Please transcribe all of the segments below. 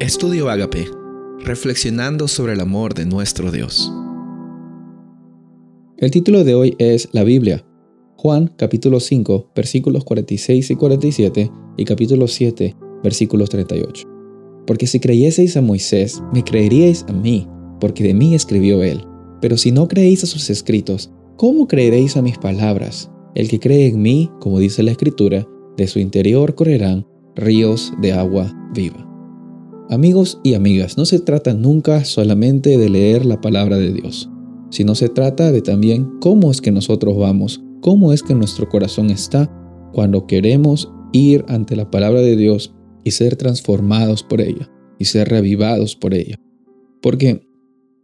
Estudio Agape, reflexionando sobre el amor de nuestro Dios. El título de hoy es La Biblia. Juan capítulo 5 versículos 46 y 47 y capítulo 7 versículos 38. Porque si creyeseis a Moisés, me creeríais a mí, porque de mí escribió él. Pero si no creéis a sus escritos, ¿cómo creeréis a mis palabras? El que cree en mí, como dice la escritura, de su interior correrán ríos de agua viva. Amigos y amigas, no se trata nunca solamente de leer la palabra de Dios, sino se trata de también cómo es que nosotros vamos, cómo es que nuestro corazón está cuando queremos ir ante la palabra de Dios y ser transformados por ella y ser reavivados por ella. Porque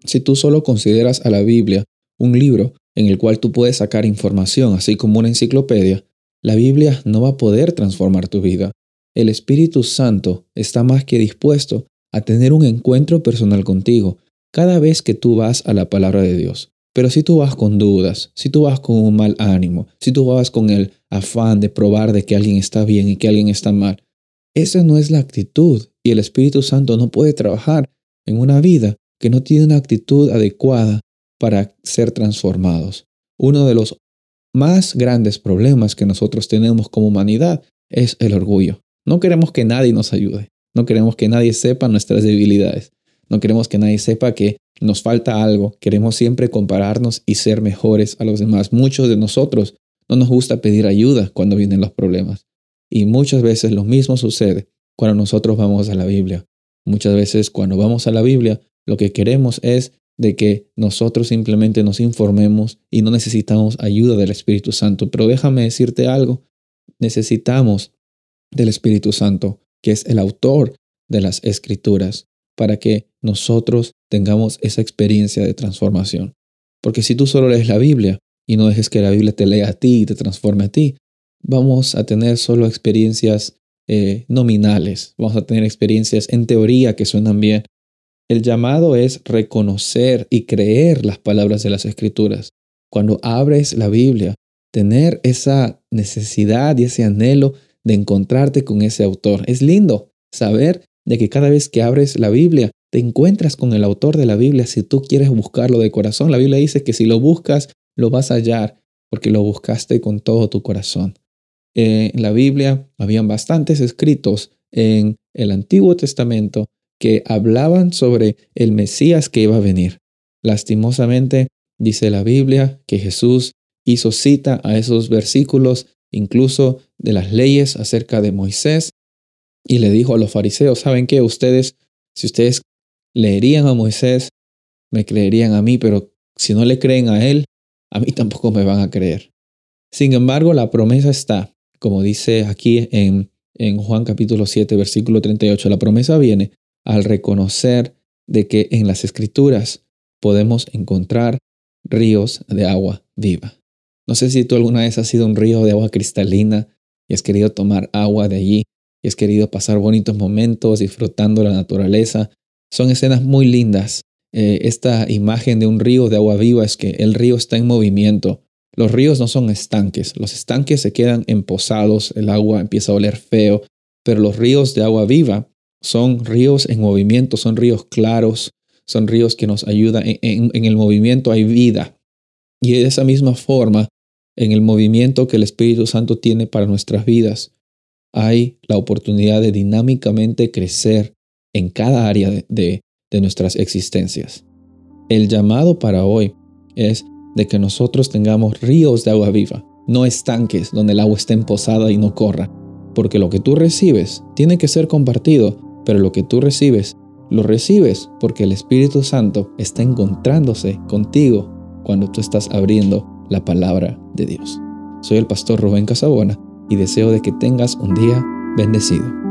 si tú solo consideras a la Biblia un libro en el cual tú puedes sacar información, así como una enciclopedia, la Biblia no va a poder transformar tu vida el Espíritu Santo está más que dispuesto a tener un encuentro personal contigo cada vez que tú vas a la palabra de Dios. Pero si tú vas con dudas, si tú vas con un mal ánimo, si tú vas con el afán de probar de que alguien está bien y que alguien está mal, esa no es la actitud y el Espíritu Santo no puede trabajar en una vida que no tiene una actitud adecuada para ser transformados. Uno de los más grandes problemas que nosotros tenemos como humanidad es el orgullo. No queremos que nadie nos ayude. No queremos que nadie sepa nuestras debilidades. No queremos que nadie sepa que nos falta algo. Queremos siempre compararnos y ser mejores a los demás. Muchos de nosotros no nos gusta pedir ayuda cuando vienen los problemas. Y muchas veces lo mismo sucede cuando nosotros vamos a la Biblia. Muchas veces cuando vamos a la Biblia, lo que queremos es de que nosotros simplemente nos informemos y no necesitamos ayuda del Espíritu Santo. Pero déjame decirte algo, necesitamos del Espíritu Santo, que es el autor de las escrituras, para que nosotros tengamos esa experiencia de transformación. Porque si tú solo lees la Biblia y no dejes que la Biblia te lea a ti y te transforme a ti, vamos a tener solo experiencias eh, nominales, vamos a tener experiencias en teoría que suenan bien. El llamado es reconocer y creer las palabras de las escrituras. Cuando abres la Biblia, tener esa necesidad y ese anhelo de encontrarte con ese autor. Es lindo saber de que cada vez que abres la Biblia, te encuentras con el autor de la Biblia si tú quieres buscarlo de corazón. La Biblia dice que si lo buscas, lo vas a hallar porque lo buscaste con todo tu corazón. en la Biblia habían bastantes escritos en el Antiguo Testamento que hablaban sobre el Mesías que iba a venir. Lastimosamente, dice la Biblia que Jesús hizo cita a esos versículos incluso de las leyes acerca de Moisés, y le dijo a los fariseos, ¿saben qué? Ustedes, si ustedes leerían a Moisés, me creerían a mí, pero si no le creen a él, a mí tampoco me van a creer. Sin embargo, la promesa está, como dice aquí en, en Juan capítulo 7, versículo 38, la promesa viene al reconocer de que en las escrituras podemos encontrar ríos de agua viva. No sé si tú alguna vez has sido un río de agua cristalina y has querido tomar agua de allí y has querido pasar bonitos momentos disfrutando la naturaleza. Son escenas muy lindas. Eh, esta imagen de un río de agua viva es que el río está en movimiento. Los ríos no son estanques. Los estanques se quedan emposados, el agua empieza a oler feo, pero los ríos de agua viva son ríos en movimiento, son ríos claros, son ríos que nos ayudan. en el movimiento hay vida. Y de esa misma forma, en el movimiento que el Espíritu Santo tiene para nuestras vidas, hay la oportunidad de dinámicamente crecer en cada área de, nuestras existencias. El llamado para hoy es de que nosotros tengamos ríos de agua viva, no estanques donde el agua esté emposada y no corra, porque lo que tú recibes tiene que ser compartido, pero lo que tú recibes, lo recibes porque el Espíritu Santo está encontrándose contigo cuando tú estás abriendo la palabra de Dios. Soy el pastor Rubén Casabona y deseo de que tengas un día bendecido.